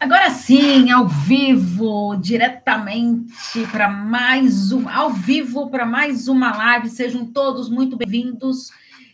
Agora sim, ao vivo, diretamente para mais um, ao vivo para mais uma live. Sejam todos muito bem-vindos.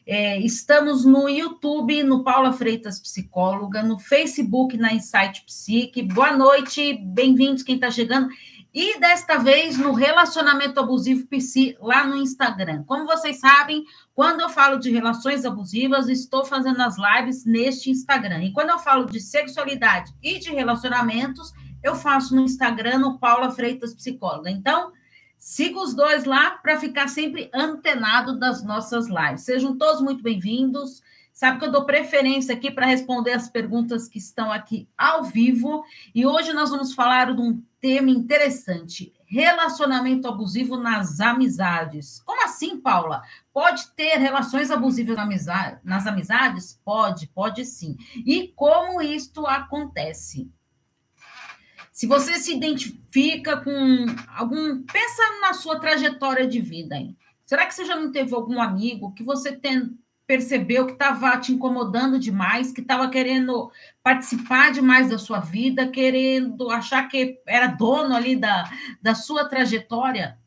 É, estamos no YouTube, no Paula Freitas Psicóloga, no Facebook, na Insight Psique. Boa noite, bem-vindos quem está chegando. E desta vez no Relacionamento Abusivo PC, lá no Instagram. Como vocês sabem, quando eu falo de relações abusivas, estou fazendo as lives neste Instagram. E quando eu falo de sexualidade e de relacionamentos, eu faço no Instagram, no Paula Freitas Psicóloga. Então, siga os dois lá para ficar sempre antenado das nossas lives. Sejam todos muito bem-vindos. Sabe que eu dou preferência aqui para responder as perguntas que estão aqui ao vivo. E hoje nós vamos falar de um tema interessante: relacionamento abusivo nas amizades. Como assim, Paula? Pode ter relações abusivas nas amizades? Pode, pode sim. E como isto acontece? Se você se identifica com algum. Pensa na sua trajetória de vida, hein? Será que você já não teve algum amigo que você tem, percebeu que estava te incomodando demais, que estava querendo participar demais da sua vida, querendo achar que era dono ali da, da sua trajetória?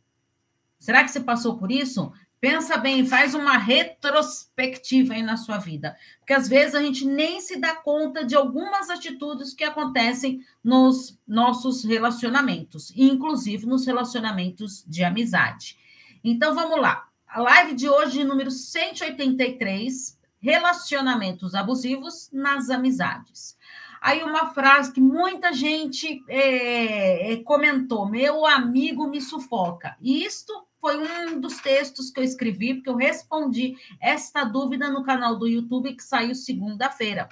Será que você passou por isso? Pensa bem, faz uma retrospectiva aí na sua vida. Porque às vezes a gente nem se dá conta de algumas atitudes que acontecem nos nossos relacionamentos, inclusive nos relacionamentos de amizade. Então vamos lá a live de hoje, número 183, relacionamentos abusivos nas amizades. Aí uma frase que muita gente é, é, comentou: meu amigo me sufoca. E isto foi um dos textos que eu escrevi, porque eu respondi esta dúvida no canal do YouTube que saiu segunda-feira.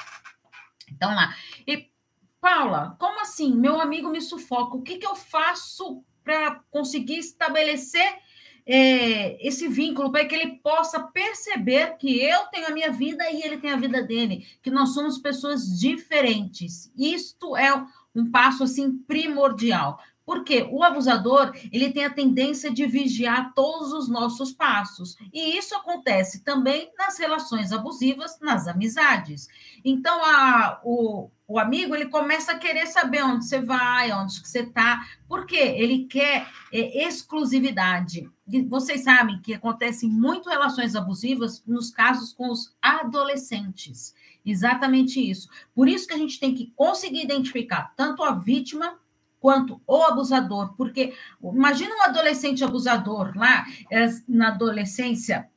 Então lá. E, Paula, como assim? Meu amigo me sufoca. O que, que eu faço para conseguir estabelecer é, esse vínculo para que ele possa perceber que eu tenho a minha vida e ele tem a vida dele, que nós somos pessoas diferentes. Isto é um passo assim primordial. Porque o abusador, ele tem a tendência de vigiar todos os nossos passos. E isso acontece também nas relações abusivas, nas amizades. Então, a, o, o amigo, ele começa a querer saber onde você vai, onde que você está, porque ele quer é, exclusividade. Vocês sabem que acontecem muito relações abusivas nos casos com os adolescentes. Exatamente isso. Por isso que a gente tem que conseguir identificar tanto a vítima quanto o abusador, porque imagina um adolescente abusador lá é, na adolescência,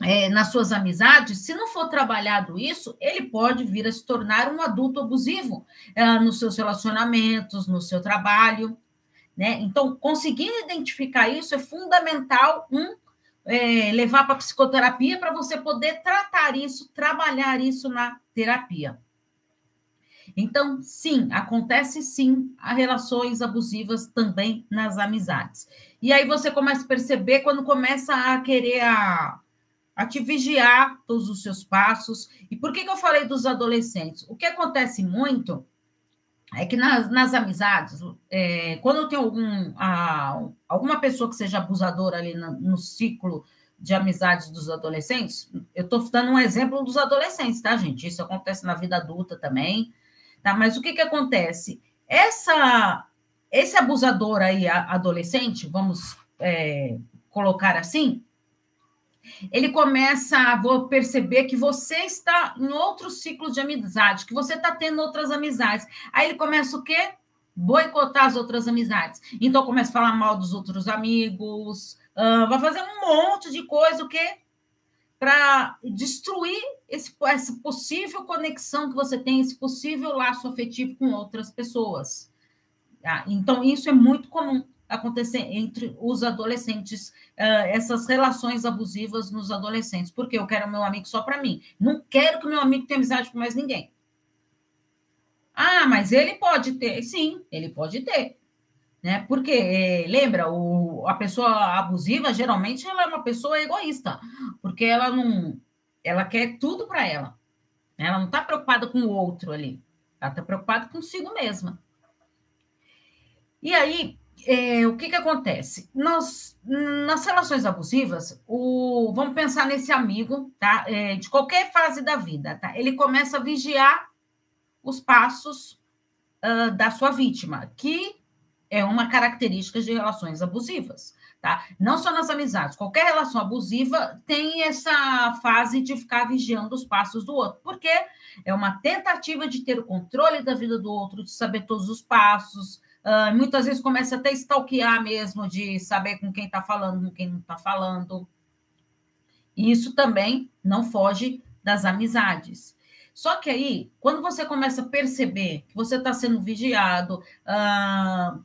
é, nas suas amizades, se não for trabalhado isso, ele pode vir a se tornar um adulto abusivo é, nos seus relacionamentos, no seu trabalho, né? Então, conseguindo identificar isso é fundamental um é, levar para psicoterapia para você poder tratar isso, trabalhar isso na terapia. Então, sim, acontece sim a relações abusivas também nas amizades. E aí você começa a perceber quando começa a querer a, a te vigiar todos os seus passos. E por que, que eu falei dos adolescentes? O que acontece muito é que nas, nas amizades, é, quando tenho algum, a, alguma pessoa que seja abusadora ali no, no ciclo de amizades dos adolescentes, eu estou dando um exemplo dos adolescentes, tá, gente? Isso acontece na vida adulta também. Tá? Mas o que, que acontece? Essa, esse abusador aí, adolescente, vamos é, colocar assim, ele começa a perceber que você está em outro ciclo de amizade, que você está tendo outras amizades. Aí ele começa o quê? Boicotar as outras amizades. Então começa a falar mal dos outros amigos, uh, vai fazer um monte de coisa, o quê? para destruir esse, essa possível conexão que você tem, esse possível laço afetivo com outras pessoas. Tá? Então, isso é muito comum acontecer entre os adolescentes, uh, essas relações abusivas nos adolescentes, porque eu quero meu amigo só para mim. Não quero que meu amigo tenha amizade com mais ninguém. Ah, mas ele pode ter. Sim, ele pode ter né? Porque é, lembra, o, a pessoa abusiva geralmente ela é uma pessoa egoísta, porque ela não, ela quer tudo para ela. Né? Ela não está preocupada com o outro ali, ela está preocupada consigo mesma. E aí, é, o que, que acontece? Nós, nas relações abusivas, o, vamos pensar nesse amigo, tá? É, de qualquer fase da vida, tá? Ele começa a vigiar os passos uh, da sua vítima, que é uma característica de relações abusivas. Tá? Não só nas amizades, qualquer relação abusiva tem essa fase de ficar vigiando os passos do outro, porque é uma tentativa de ter o controle da vida do outro, de saber todos os passos. Uh, muitas vezes começa até a stalkear mesmo, de saber com quem está falando, com quem não está falando. Isso também não foge das amizades. Só que aí, quando você começa a perceber que você está sendo vigiado, uh,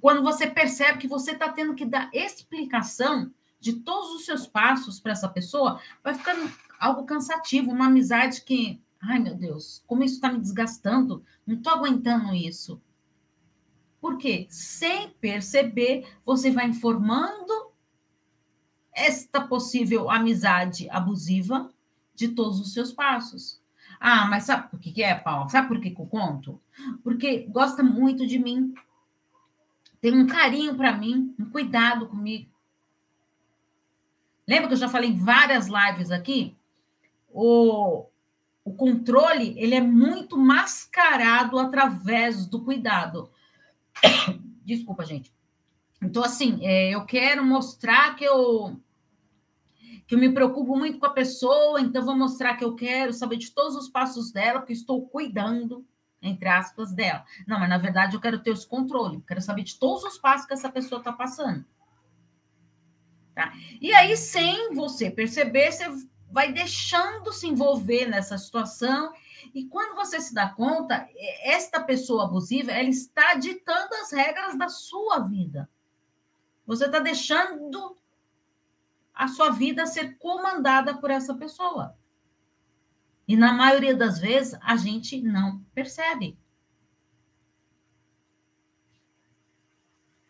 quando você percebe que você está tendo que dar explicação de todos os seus passos para essa pessoa, vai ficando algo cansativo, uma amizade que, ai meu Deus, como isso está me desgastando, não estou aguentando isso. Por quê? Sem perceber, você vai informando esta possível amizade abusiva de todos os seus passos. Ah, mas sabe por que é, Paulo? Sabe por que eu conto? Porque gosta muito de mim, tem um carinho para mim, um cuidado comigo. Lembra que eu já falei em várias lives aqui? O, o controle ele é muito mascarado através do cuidado. Desculpa, gente. Então, assim, é, eu quero mostrar que eu que eu me preocupo muito com a pessoa, então vou mostrar que eu quero saber de todos os passos dela, que estou cuidando entre aspas, dela. Não, mas na verdade eu quero ter esse controle, quero saber de todos os passos que essa pessoa está passando. Tá? E aí, sem você perceber, você vai deixando se envolver nessa situação. E quando você se dá conta, esta pessoa abusiva, ela está ditando as regras da sua vida. Você está deixando a sua vida ser comandada por essa pessoa. E na maioria das vezes a gente não percebe.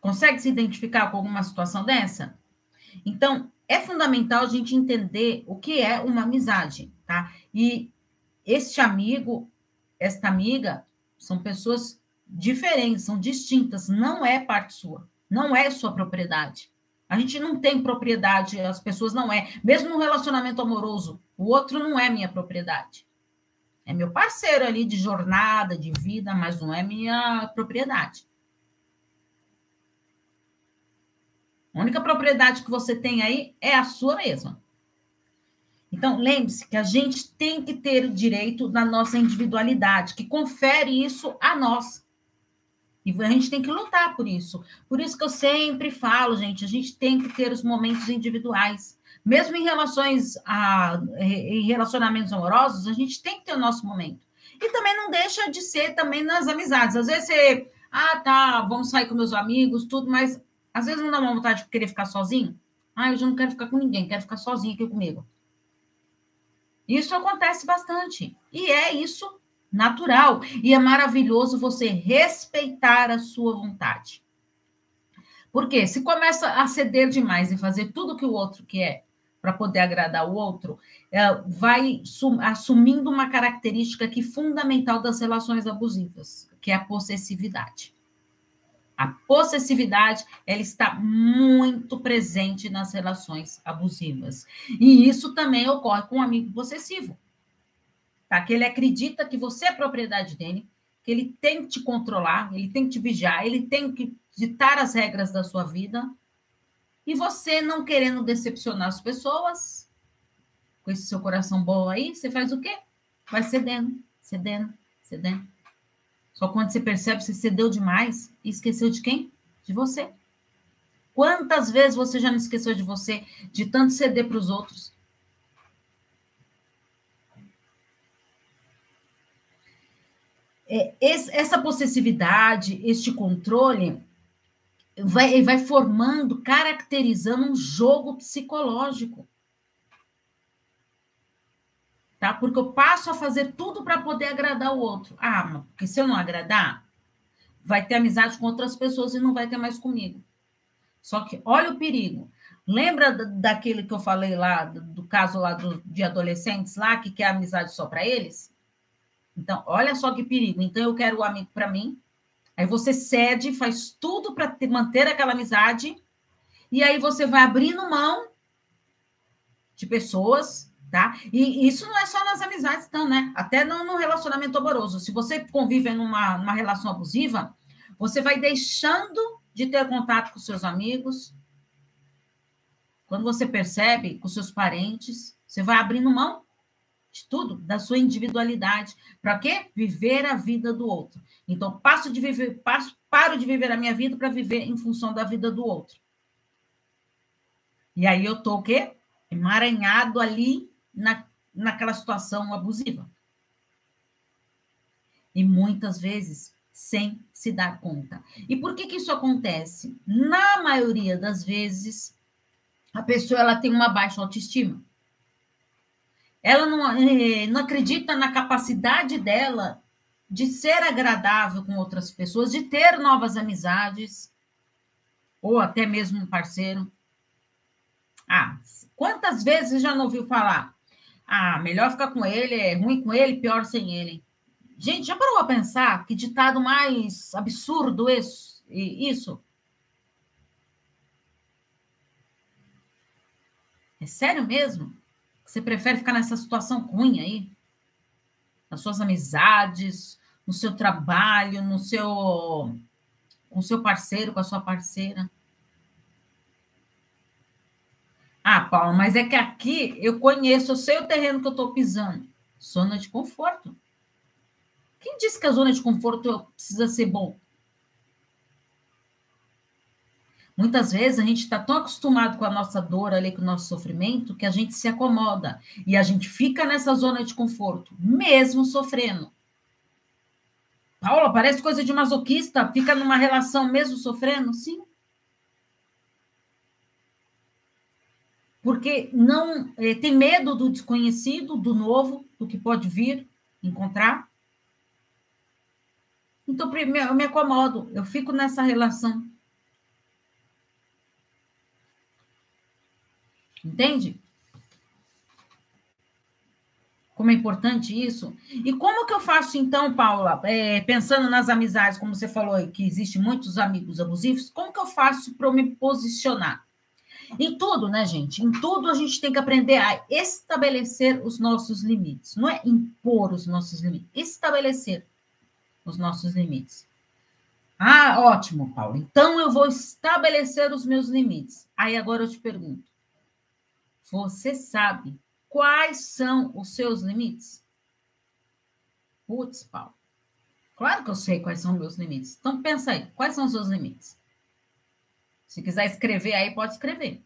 Consegue se identificar com alguma situação dessa? Então, é fundamental a gente entender o que é uma amizade, tá? E este amigo, esta amiga, são pessoas diferentes, são distintas, não é parte sua, não é sua propriedade. A gente não tem propriedade, as pessoas não é. Mesmo no relacionamento amoroso, o outro não é minha propriedade. É meu parceiro ali de jornada, de vida, mas não é minha propriedade. A única propriedade que você tem aí é a sua mesma. Então, lembre-se que a gente tem que ter o direito da nossa individualidade, que confere isso a nós. E a gente tem que lutar por isso. Por isso que eu sempre falo, gente, a gente tem que ter os momentos individuais. Mesmo em relações a, em relacionamentos amorosos, a gente tem que ter o nosso momento. E também não deixa de ser também nas amizades. Às vezes você, ah, tá, vamos sair com meus amigos, tudo, mas às vezes não dá uma vontade de querer ficar sozinho. Ah, eu já não quero ficar com ninguém, quero ficar sozinho aqui comigo. Isso acontece bastante. E é isso natural. E é maravilhoso você respeitar a sua vontade. Porque se começa a ceder demais e fazer tudo que o outro quer para poder agradar o outro, é, vai assumindo uma característica que é fundamental das relações abusivas, que é a possessividade. A possessividade, ela está muito presente nas relações abusivas. E isso também ocorre com um amigo possessivo tá? Que ele acredita que você é propriedade dele, que ele tem que te controlar, ele tem que te vigiar, ele tem que ditar as regras da sua vida. E você não querendo decepcionar as pessoas, com esse seu coração bom aí, você faz o quê? Vai cedendo, cedendo, cedendo. Só quando você percebe, você cedeu demais e esqueceu de quem? De você. Quantas vezes você já não esqueceu de você, de tanto ceder para os outros? é, esse, essa possessividade, este controle, vai, vai formando, caracterizando um jogo psicológico. Tá? Porque eu passo a fazer tudo para poder agradar o outro. Ah, porque se eu não agradar, vai ter amizade com outras pessoas e não vai ter mais comigo. Só que olha o perigo. Lembra daquele que eu falei lá, do, caso lá do, de adolescentes lá, que quer amizade só para eles? Então, olha só que perigo. Então, eu quero o amigo para mim. Aí você cede, faz tudo para manter aquela amizade. E aí você vai abrindo mão de pessoas tá? E isso não é só nas amizades, então, né? Até no, relacionamento amoroso. Se você convive numa, numa relação abusiva, você vai deixando de ter contato com seus amigos. Quando você percebe com seus parentes, você vai abrindo mão de tudo, da sua individualidade. Para quê? Viver a vida do outro. Então, passo de viver, passo, paro de viver a minha vida para viver em função da vida do outro. E aí eu tô o quê? Emaranhado ali na, naquela situação abusiva. E muitas vezes sem se dar conta. E por que, que isso acontece? Na maioria das vezes, a pessoa ela tem uma baixa autoestima. Ela não, eh, não acredita na capacidade dela de ser agradável com outras pessoas, de ter novas amizades, ou até mesmo um parceiro. Ah, quantas vezes já não ouviu falar? Ah, melhor ficar com ele, é ruim com ele, pior sem ele. Gente, já parou a pensar que ditado mais absurdo isso? isso? É sério mesmo? Você prefere ficar nessa situação ruim aí? Nas suas amizades, no seu trabalho, no seu com o seu parceiro, com a sua parceira? Ah, Paulo, mas é que aqui eu conheço, eu sei o terreno que eu estou pisando. Zona de conforto. Quem disse que a zona de conforto precisa ser bom? Muitas vezes a gente está tão acostumado com a nossa dor ali, com o nosso sofrimento, que a gente se acomoda e a gente fica nessa zona de conforto, mesmo sofrendo. Paula, parece coisa de masoquista, fica numa relação mesmo sofrendo? Sim. Porque não é, tem medo do desconhecido, do novo, do que pode vir encontrar. Então, eu me acomodo, eu fico nessa relação. Entende? Como é importante isso. E como que eu faço, então, Paula, é, pensando nas amizades, como você falou, que existem muitos amigos abusivos, como que eu faço para me posicionar? Em tudo, né, gente? Em tudo a gente tem que aprender a estabelecer os nossos limites. Não é impor os nossos limites, estabelecer os nossos limites. Ah, ótimo, Paulo. Então eu vou estabelecer os meus limites. Aí agora eu te pergunto: você sabe quais são os seus limites? Putz, Paulo. Claro que eu sei quais são os meus limites. Então pensa aí, quais são os seus limites? Se quiser escrever aí, pode escrever.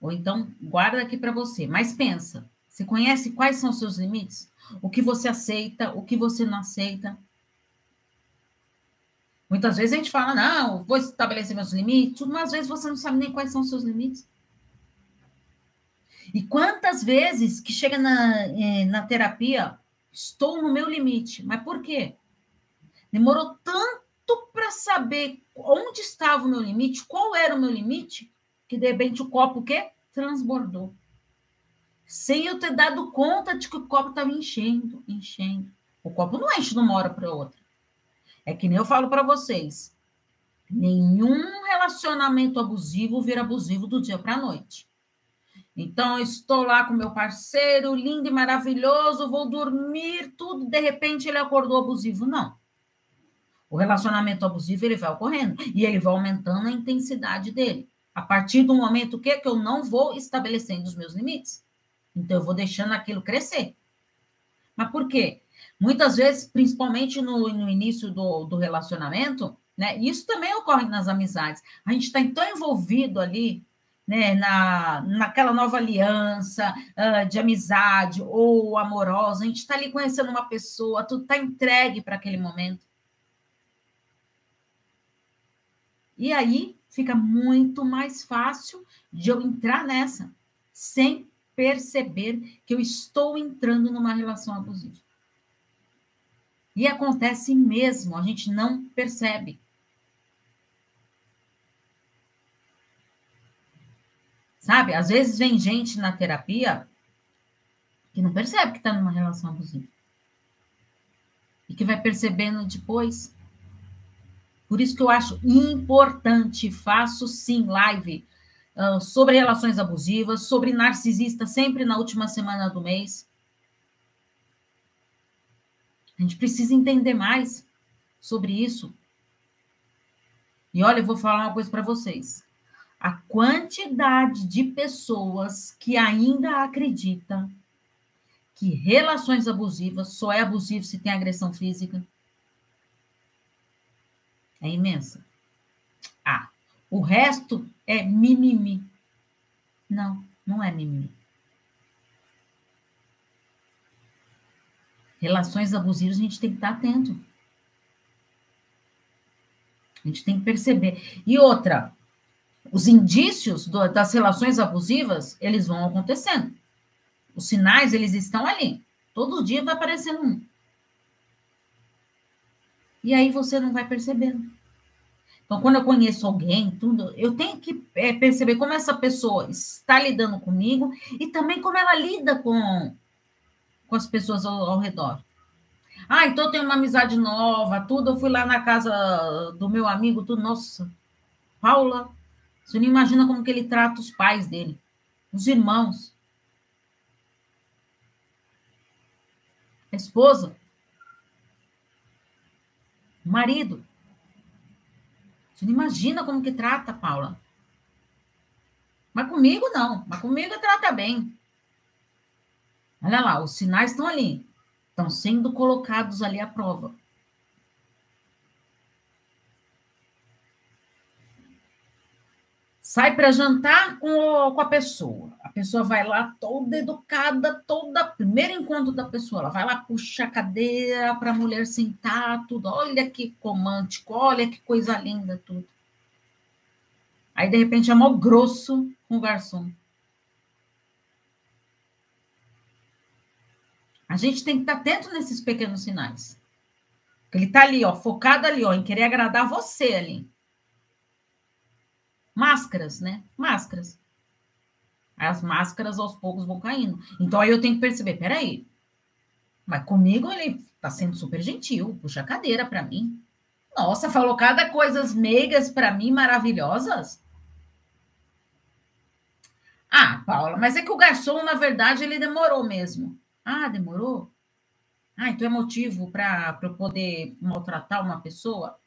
Ou então, guarda aqui para você. Mas pensa, você conhece quais são os seus limites? O que você aceita, o que você não aceita? Muitas vezes a gente fala, não, vou estabelecer meus limites, mas às vezes você não sabe nem quais são os seus limites. E quantas vezes que chega na, eh, na terapia, estou no meu limite. Mas por quê? Demorou tanto para saber onde estava o meu limite, qual era o meu limite, que de repente o copo o quê? Transbordou. Sem eu ter dado conta de que o copo estava enchendo, enchendo. O copo não enche de uma hora para outra. É que nem eu falo para vocês. Nenhum relacionamento abusivo vira abusivo do dia para a noite. Então, eu estou lá com meu parceiro, lindo e maravilhoso, vou dormir, tudo, de repente ele acordou abusivo. Não. O relacionamento abusivo ele vai ocorrendo e ele vai aumentando a intensidade dele. A partir do momento que, que eu não vou estabelecendo os meus limites. Então, eu vou deixando aquilo crescer. Mas por quê? Muitas vezes, principalmente no, no início do, do relacionamento, né? Isso também ocorre nas amizades. A gente está tão envolvido ali, né? Na, naquela nova aliança uh, de amizade ou amorosa, a gente está ali conhecendo uma pessoa, tudo está entregue para aquele momento. E aí fica muito mais fácil de eu entrar nessa, sem perceber que eu estou entrando numa relação abusiva. E acontece mesmo, a gente não percebe. Sabe? Às vezes vem gente na terapia que não percebe que está numa relação abusiva. E que vai percebendo depois. Por isso que eu acho importante, faço sim live uh, sobre relações abusivas, sobre narcisista sempre na última semana do mês. A gente precisa entender mais sobre isso. E olha, eu vou falar uma coisa para vocês. A quantidade de pessoas que ainda acreditam que relações abusivas só é abusivo se tem agressão física é imensa. Ah, o resto é mimimi. Não, não é mimimi. Relações abusivas a gente tem que estar atento. A gente tem que perceber. E outra, os indícios do, das relações abusivas, eles vão acontecendo. Os sinais, eles estão ali. Todo dia vai aparecendo um. E aí você não vai percebendo. Então, quando eu conheço alguém, tudo, eu tenho que é, perceber como essa pessoa está lidando comigo e também como ela lida com, com as pessoas ao, ao redor. Ah, então eu tenho uma amizade nova, tudo. Eu fui lá na casa do meu amigo, tudo. Nossa, Paula, você não imagina como que ele trata os pais dele, os irmãos. A esposa, o marido. Você não imagina como que trata, Paula. Mas comigo não, mas comigo trata bem. Olha lá, os sinais estão ali, estão sendo colocados ali à prova. Sai para jantar com, o, com a pessoa. A pessoa vai lá toda educada, toda. Primeiro encontro da pessoa, ela vai lá, puxa a cadeira para a mulher sentar, tudo. Olha que romântico, olha que coisa linda, tudo. Aí, de repente, é mal grosso com o garçom. A gente tem que estar atento nesses pequenos sinais. Ele está ali, ó, focado ali, ó, em querer agradar você ali. Máscaras, né? Máscaras. As máscaras aos poucos vão caindo. Então aí eu tenho que perceber, peraí, mas comigo ele tá sendo super gentil, puxa a cadeira para mim. Nossa, falou cada coisas meigas para mim maravilhosas. Ah, Paula, mas é que o garçom, na verdade, ele demorou mesmo. Ah, demorou? Ah, então é motivo para eu poder maltratar uma pessoa?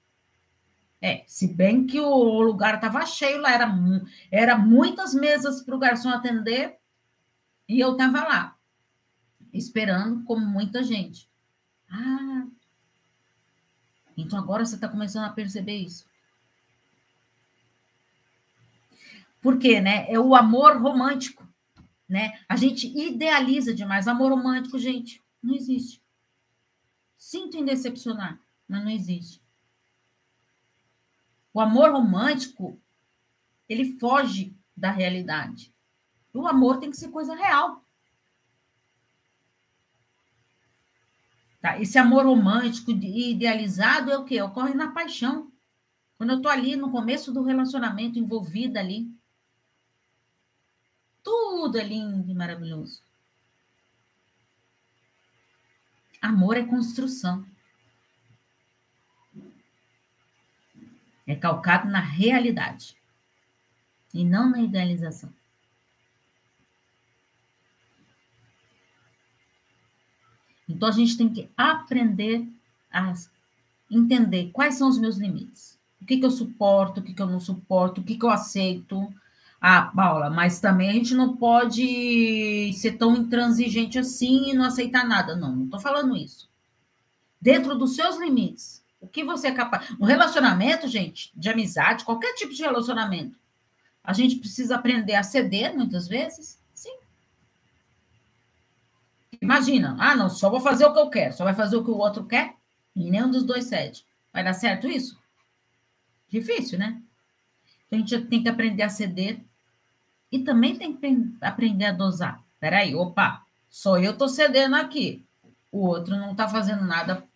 É, se bem que o lugar estava cheio lá, era, era muitas mesas para o garçom atender e eu estava lá, esperando como muita gente. Ah, então agora você está começando a perceber isso. Por quê, né? É o amor romântico, né? A gente idealiza demais. Amor romântico, gente, não existe. Sinto em decepcionar, mas não existe. O amor romântico, ele foge da realidade. O amor tem que ser coisa real. Tá? Esse amor romântico idealizado é o quê? Ocorre na paixão. Quando eu estou ali no começo do relacionamento, envolvida ali. Tudo é lindo e maravilhoso. Amor é construção. É calcado na realidade e não na idealização. Então a gente tem que aprender a entender quais são os meus limites. O que, que eu suporto, o que, que eu não suporto, o que, que eu aceito. Ah, Paula, mas também a gente não pode ser tão intransigente assim e não aceitar nada. Não, não estou falando isso. Dentro dos seus limites, o que você é capaz. Um relacionamento, gente, de amizade, qualquer tipo de relacionamento, a gente precisa aprender a ceder muitas vezes. Sim. Imagina, ah, não, só vou fazer o que eu quero, só vai fazer o que o outro quer, e nenhum dos dois cede. Vai dar certo isso? Difícil, né? Então, a gente tem que aprender a ceder e também tem que aprender a dosar. Peraí, opa, só eu tô cedendo aqui. O outro não tá fazendo nada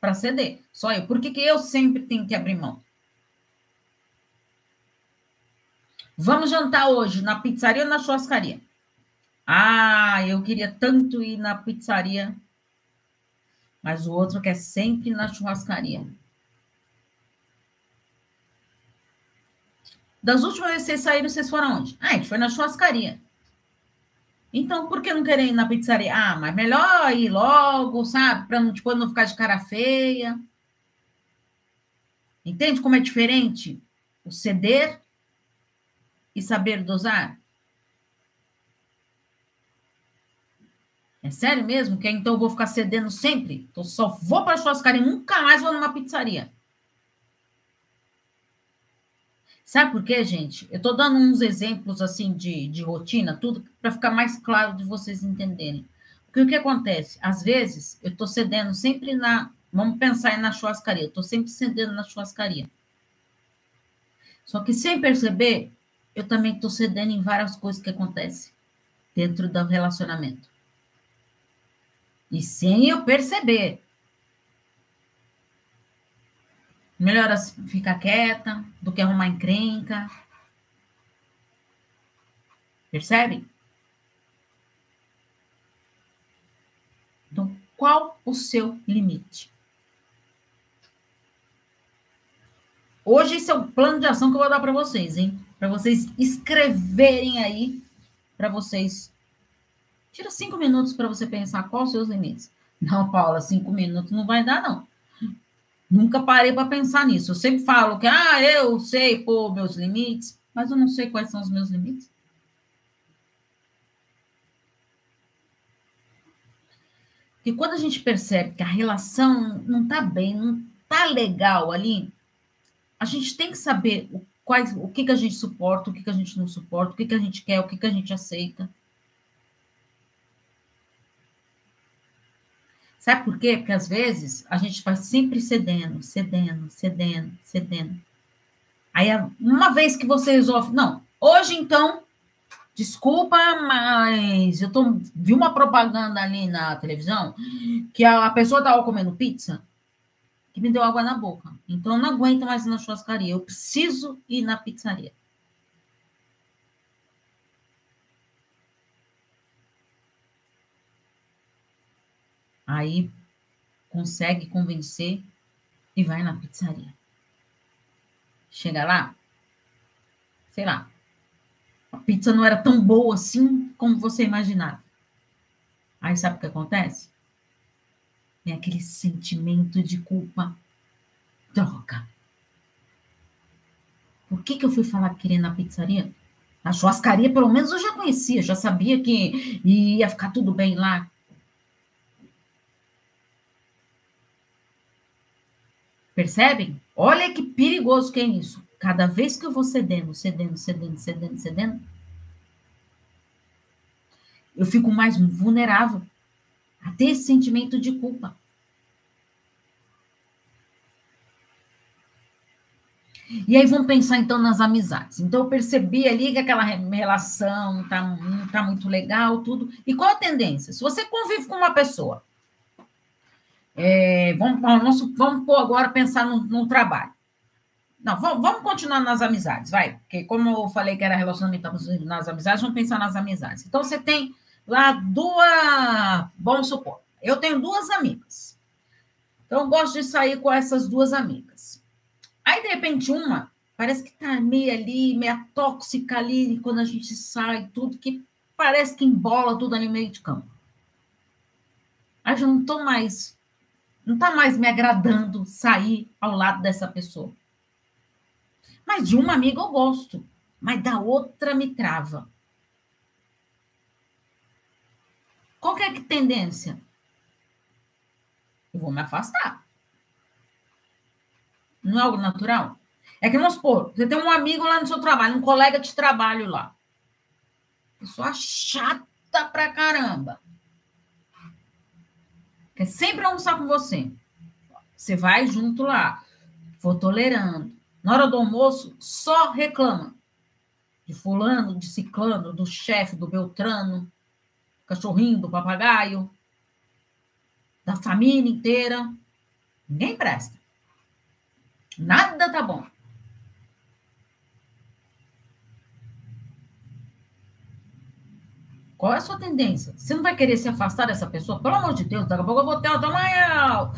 para ceder. Só eu. Por que, que eu sempre tenho que abrir mão? Vamos jantar hoje na pizzaria ou na churrascaria? Ah, eu queria tanto ir na pizzaria, mas o outro quer sempre na churrascaria. Das últimas vezes que vocês saíram, vocês foram onde? Ah, a gente foi na churrascaria. Então, por que não querer ir na pizzaria? Ah, mas melhor ir logo, sabe? Para depois tipo, não ficar de cara feia. Entende como é diferente o ceder e saber dosar? É sério mesmo? Que então eu vou ficar cedendo sempre? Então só vou para churrascaria e nunca mais vou numa pizzaria. Sabe por quê, gente? Eu estou dando uns exemplos assim de, de rotina, tudo, para ficar mais claro de vocês entenderem. Porque o que acontece? Às vezes, eu estou cedendo sempre na. Vamos pensar na churrascaria. Estou sempre cedendo na churrascaria. Só que sem perceber, eu também estou cedendo em várias coisas que acontecem dentro do relacionamento. E sem eu perceber. Melhor ficar quieta do que arrumar encrenca. Percebe? Então, qual o seu limite? Hoje esse é o plano de ação que eu vou dar para vocês, hein? Para vocês escreverem aí, para vocês Tira cinco minutos para você pensar quais os seus limites. Não, Paula, cinco minutos não vai dar, não. Nunca parei para pensar nisso. Eu sempre falo que, ah, eu sei pôr meus limites, mas eu não sei quais são os meus limites. Porque quando a gente percebe que a relação não está bem, não está legal ali, a gente tem que saber o, quais, o que, que a gente suporta, o que, que a gente não suporta, o que, que a gente quer, o que, que a gente aceita. Sabe por quê? Porque às vezes a gente vai sempre cedendo, cedendo, cedendo, cedendo. Aí, uma vez que você resolve, não, hoje então, desculpa, mas eu tô, vi uma propaganda ali na televisão que a, a pessoa estava comendo pizza que me deu água na boca. Então, eu não aguento mais ir na churrascaria, eu preciso ir na pizzaria. Aí consegue convencer e vai na pizzaria. Chega lá, sei lá, a pizza não era tão boa assim como você imaginava. Aí sabe o que acontece? É aquele sentimento de culpa. Droga. Por que, que eu fui falar que queria na pizzaria? A churrascaria, pelo menos, eu já conhecia, já sabia que ia ficar tudo bem lá. Percebem? Olha que perigoso que é isso. Cada vez que eu vou cedendo, cedendo, cedendo, cedendo, cedendo, eu fico mais vulnerável a ter esse sentimento de culpa. E aí vamos pensar então nas amizades. Então eu percebi ali que aquela relação tá, não tá muito legal, tudo. E qual a tendência? Se você convive com uma pessoa é, vamos, vamos, pôr agora pensar no, no trabalho. Não, vamos, vamos, continuar nas amizades, vai. Porque como eu falei que era relacionamento nas amizades, vamos pensar nas amizades. Então, você tem lá duas. Vamos supor, eu tenho duas amigas. Então, eu gosto de sair com essas duas amigas. Aí, de repente, uma parece que tá meio ali, meia tóxica ali, quando a gente sai, tudo, que parece que embola tudo ali no meio de campo. Aí já não estou mais não está mais me agradando sair ao lado dessa pessoa. Mas de uma amiga eu gosto, mas da outra me trava. Qual que é a tendência? Eu vou me afastar. Não é algo natural? É que, vamos supor, você tem um amigo lá no seu trabalho, um colega de trabalho lá. Pessoa chata pra caramba quer sempre almoçar com você. Você vai junto lá, vou tolerando. Na hora do almoço, só reclama. De fulano, de ciclano, do chefe, do beltrano, cachorrinho, do papagaio, da família inteira. Ninguém presta. Nada tá bom. Qual é a sua tendência? Você não vai querer se afastar dessa pessoa? Pelo amor de Deus, daqui a pouco eu vou ter uma,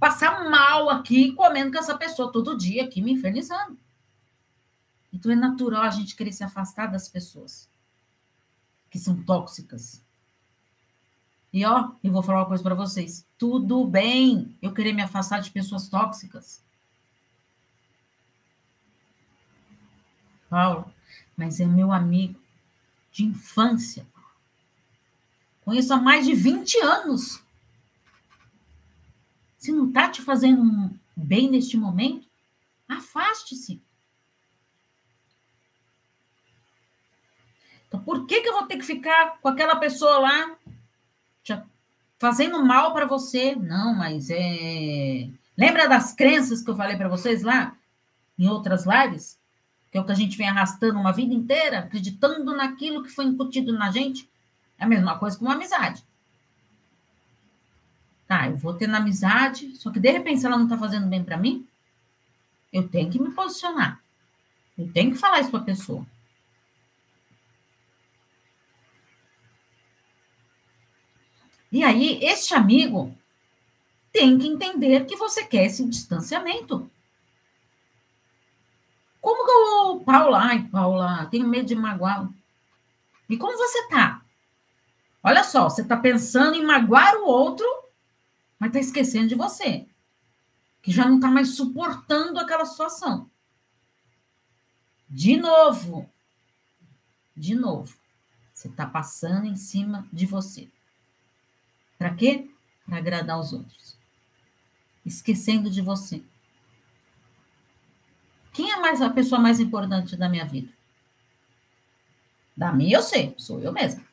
passar mal aqui comendo com essa pessoa todo dia aqui, me infernizando. Então é natural a gente querer se afastar das pessoas que são tóxicas. E ó, eu vou falar uma coisa para vocês. Tudo bem eu querer me afastar de pessoas tóxicas. Paulo, mas é meu amigo de infância. Conheço há mais de 20 anos. Se não está te fazendo bem neste momento, afaste-se. Então, por que, que eu vou ter que ficar com aquela pessoa lá fazendo mal para você? Não, mas é. Lembra das crenças que eu falei para vocês lá em outras lives? Que é o que a gente vem arrastando uma vida inteira, acreditando naquilo que foi incutido na gente. É a mesma coisa com uma amizade. Tá, eu vou na amizade, só que de repente ela não está fazendo bem para mim, eu tenho que me posicionar. Eu tenho que falar isso para a pessoa. E aí, este amigo tem que entender que você quer esse distanciamento. Como que o Paula, ai, Paula, tenho medo de magoar. E como você tá? Olha só, você tá pensando em magoar o outro, mas tá esquecendo de você. Que já não tá mais suportando aquela situação. De novo. De novo. Você tá passando em cima de você. Para quê? Para agradar os outros. Esquecendo de você. Quem é mais a pessoa mais importante da minha vida? Da minha eu sei, sou eu mesma.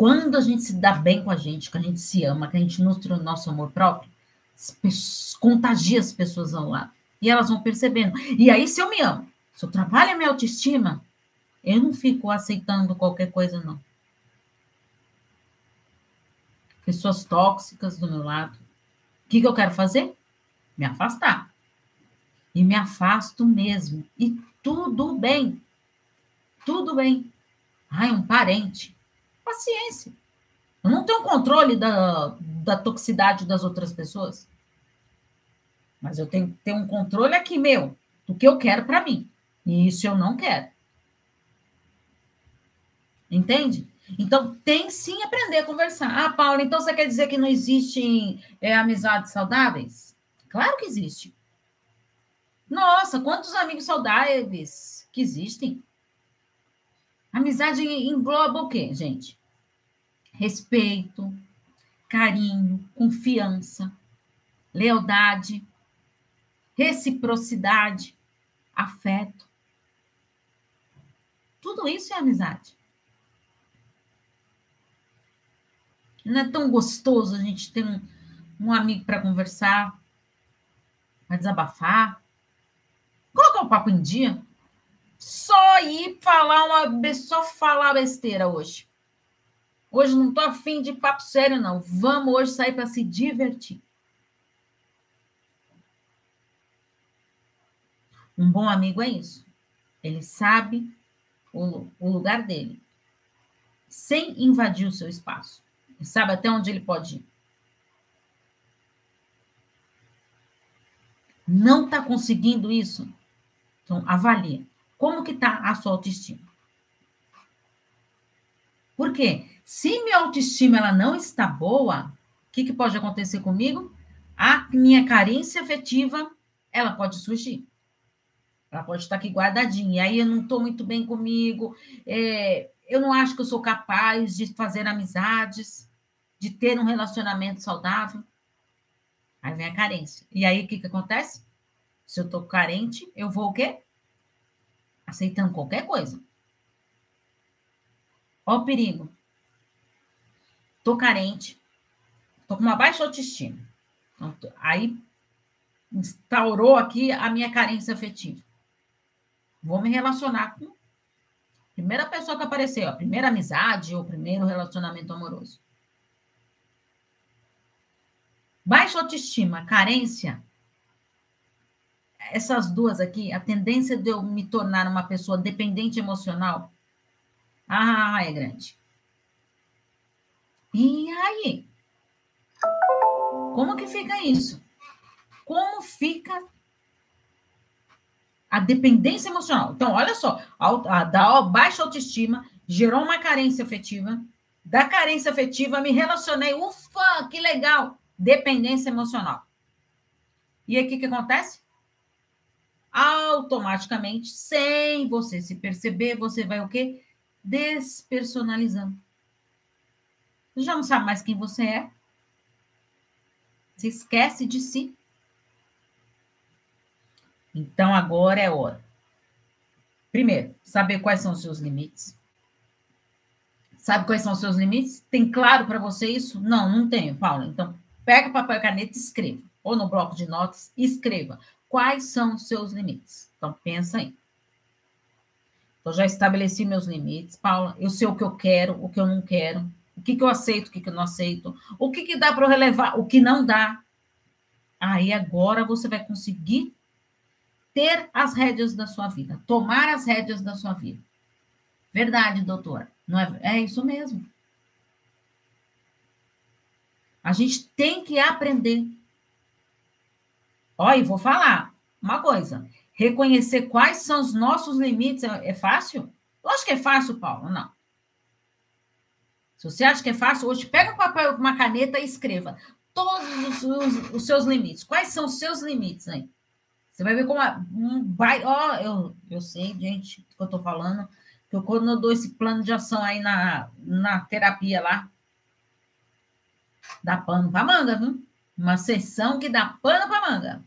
Quando a gente se dá bem com a gente, que a gente se ama, que a gente nutre o nosso amor próprio, contagia as pessoas ao lado. E elas vão percebendo. E aí, se eu me amo, se eu trabalho a minha autoestima, eu não fico aceitando qualquer coisa, não pessoas tóxicas do meu lado. O que, que eu quero fazer? Me afastar. E me afasto mesmo. E tudo bem. Tudo bem. Ai, um parente. Paciência. Eu não tenho controle da, da toxicidade das outras pessoas. Mas eu tenho que ter um controle aqui, meu, do que eu quero para mim. E isso eu não quero. Entende? Então, tem sim aprender a conversar. Ah, Paula, então você quer dizer que não existem é, amizades saudáveis? Claro que existe. Nossa, quantos amigos saudáveis que existem? Amizade engloba o quê, gente? Respeito, carinho, confiança, lealdade, reciprocidade, afeto. Tudo isso é amizade. Não é tão gostoso a gente ter um, um amigo para conversar, para desabafar, colocar o papo em dia. Só ir falar uma só falar besteira hoje. Hoje não tô afim de papo sério, não. Vamos hoje sair para se divertir. Um bom amigo é isso. Ele sabe o, o lugar dele, sem invadir o seu espaço sabe até onde ele pode ir. Não está conseguindo isso? Então, avalie. Como que está a sua autoestima? Por quê? Se minha autoestima ela não está boa, o que, que pode acontecer comigo? A minha carência afetiva, ela pode surgir. Ela pode estar aqui guardadinha. E aí eu não estou muito bem comigo. É, eu não acho que eu sou capaz de fazer amizades de ter um relacionamento saudável. Aí vem a carência. E aí o que, que acontece? Se eu tô carente, eu vou o quê? Aceitando qualquer coisa. Ó o perigo. Tô carente, tô com uma baixa autoestima. Então, aí instaurou aqui a minha carência afetiva. Vou me relacionar com a primeira pessoa que apareceu, a primeira amizade ou primeiro relacionamento amoroso. Baixa autoestima, carência. Essas duas aqui, a tendência de eu me tornar uma pessoa dependente emocional, ah, é grande. E aí? Como que fica isso? Como fica A dependência emocional. Então, olha só, a, da baixa autoestima gerou uma carência afetiva. Da carência afetiva, me relacionei. Ufa, que legal! Dependência emocional. E aí, o que, que acontece? Automaticamente, sem você se perceber, você vai o quê? Despersonalizando. Você já não sabe mais quem você é. Você esquece de si. Então, agora é hora. Primeiro, saber quais são os seus limites. Sabe quais são os seus limites? Tem claro para você isso? Não, não tenho, Paula. Então, pega papel e caneta e escreva. Ou no bloco de notas, escreva. Quais são os seus limites? Então, pensa aí. Então, já estabeleci meus limites. Paula, eu sei o que eu quero, o que eu não quero. O que, que eu aceito, o que, que eu não aceito. O que, que dá para relevar, o que não dá. Aí, agora, você vai conseguir ter as rédeas da sua vida, tomar as rédeas da sua vida. Verdade, doutora. Não é, é isso mesmo. A gente tem que aprender. Olha, e vou falar uma coisa. Reconhecer quais são os nossos limites é, é fácil? Lógico que é fácil, Paulo. Não. Se você acha que é fácil, hoje pega um papel, uma caneta e escreva todos os, os, os seus limites. Quais são os seus limites aí? Você vai ver como um vai. Ó, eu, eu sei, gente, que eu tô falando, que eu, quando eu dou esse plano de ação aí na, na terapia lá, dá pano para manga, viu? Uma sessão que dá pano para manga.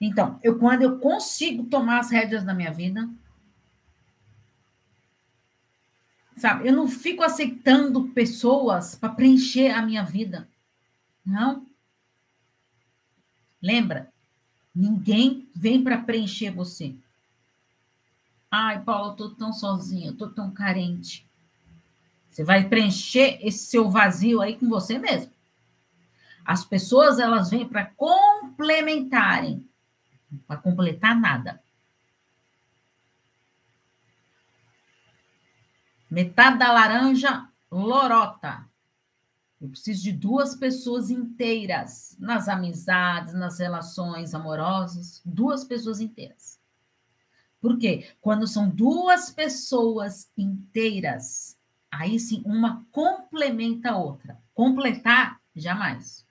Então, eu quando eu consigo tomar as rédeas da minha vida, sabe, eu não fico aceitando pessoas para preencher a minha vida. Não. Lembra? Ninguém vem para preencher você. Ai, Paulo, eu tô tão sozinha, eu tô tão carente. Você vai preencher esse seu vazio aí com você mesmo. As pessoas, elas vêm para complementarem, para completar nada. Metade da laranja, lorota. Eu preciso de duas pessoas inteiras nas amizades, nas relações amorosas, duas pessoas inteiras. Por quê? Quando são duas pessoas inteiras, aí sim uma complementa a outra. Completar, jamais.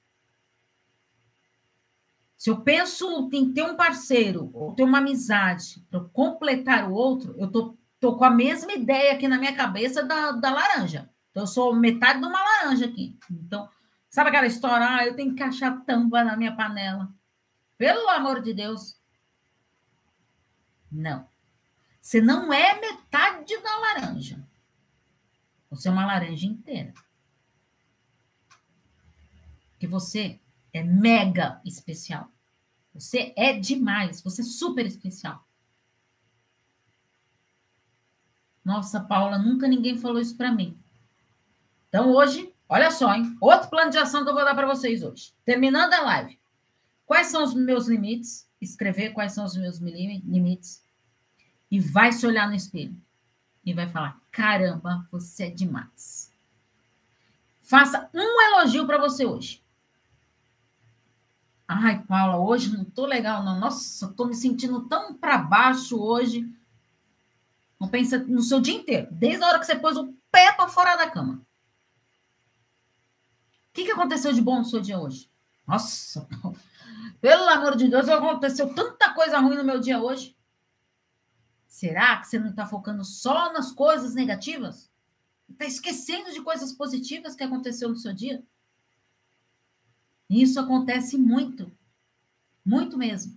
Se eu penso em ter um parceiro ou ter uma amizade para completar o outro, eu tô, tô com a mesma ideia aqui na minha cabeça da, da laranja. Então, eu sou metade de uma laranja aqui. Então, sabe aquela história? Ah, eu tenho que achar tampa na minha panela. Pelo amor de Deus. Não. Você não é metade da laranja. Você é uma laranja inteira. Porque você é mega especial. Você é demais. Você é super especial. Nossa, Paula, nunca ninguém falou isso para mim. Então, hoje, olha só, hein? Outro plano de ação que eu vou dar para vocês hoje. Terminando a live. Quais são os meus limites? Escrever quais são os meus limites. E vai se olhar no espelho. E vai falar: caramba, você é demais. Faça um elogio para você hoje. Ai, Paula, hoje não tô legal, não. Nossa, tô me sentindo tão para baixo hoje. Não pensa no seu dia inteiro, desde a hora que você pôs o pé para fora da cama. O que, que aconteceu de bom no seu dia hoje? Nossa, pelo amor de Deus, aconteceu tanta coisa ruim no meu dia hoje. Será que você não está focando só nas coisas negativas? Está esquecendo de coisas positivas que aconteceu no seu dia? Isso acontece muito, muito mesmo.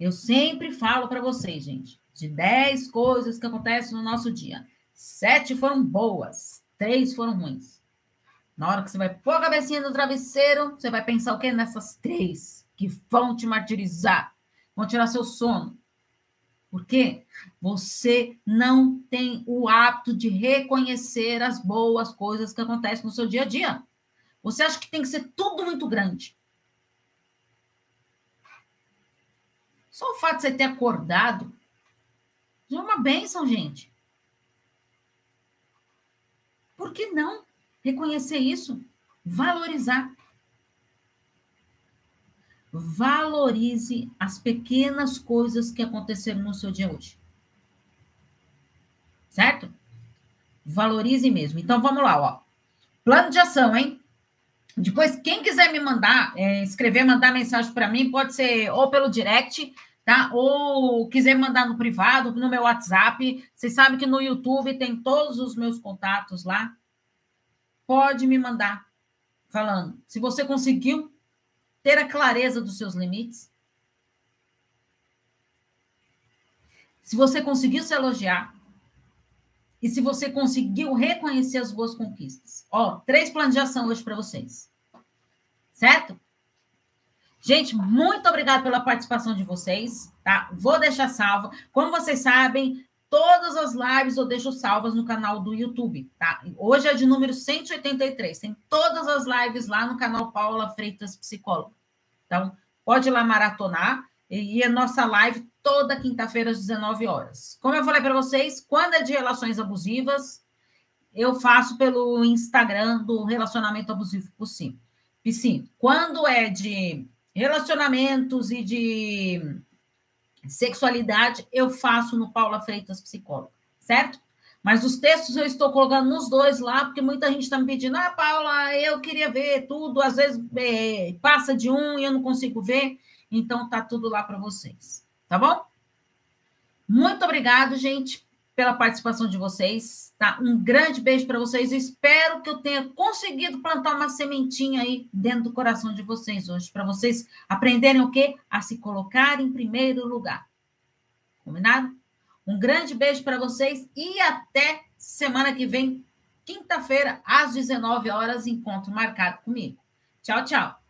Eu sempre falo para vocês, gente, de 10 coisas que acontecem no nosso dia, sete foram boas, três foram ruins. Na hora que você vai pôr a cabecinha no travesseiro, você vai pensar o quê? Nessas três que vão te martirizar, vão tirar seu sono. Por quê? Você não tem o hábito de reconhecer as boas coisas que acontecem no seu dia a dia. Você acha que tem que ser tudo muito grande. Só o fato de você ter acordado já é uma bênção, gente. Por que não? reconhecer isso, valorizar. Valorize as pequenas coisas que aconteceram no seu dia hoje. Certo? Valorize mesmo. Então vamos lá, ó. Plano de ação, hein? Depois, quem quiser me mandar, é, escrever, mandar mensagem para mim, pode ser ou pelo direct, tá? Ou quiser mandar no privado, no meu WhatsApp. Vocês sabem que no YouTube tem todos os meus contatos lá. Pode me mandar falando. Se você conseguiu ter a clareza dos seus limites, se você conseguiu se elogiar e se você conseguiu reconhecer as boas conquistas. Ó, três planos de ação hoje para vocês. Certo? Gente, muito obrigada pela participação de vocês, tá? Vou deixar salva. Como vocês sabem, todas as lives eu deixo salvas no canal do YouTube, tá? Hoje é de número 183. Tem todas as lives lá no canal Paula Freitas Psicóloga. Então, pode ir lá maratonar. E a nossa live toda quinta-feira às 19 horas. Como eu falei para vocês, quando é de relações abusivas, eu faço pelo Instagram do Relacionamento Abusivo Piscina. Piscina. Quando é de relacionamentos e de sexualidade, eu faço no Paula Freitas Psicóloga, certo? Mas os textos eu estou colocando nos dois lá, porque muita gente está me pedindo, ah, Paula, eu queria ver tudo, às vezes é, passa de um e eu não consigo ver, então tá tudo lá para vocês, tá bom? Muito obrigado, gente, pela participação de vocês, tá? Um grande beijo para vocês, espero que eu tenha conseguido plantar uma sementinha aí dentro do coração de vocês hoje, para vocês aprenderem o quê? A se colocar em primeiro lugar. Combinado? Um grande beijo para vocês e até semana que vem, quinta-feira, às 19 horas, encontro marcado comigo. Tchau, tchau.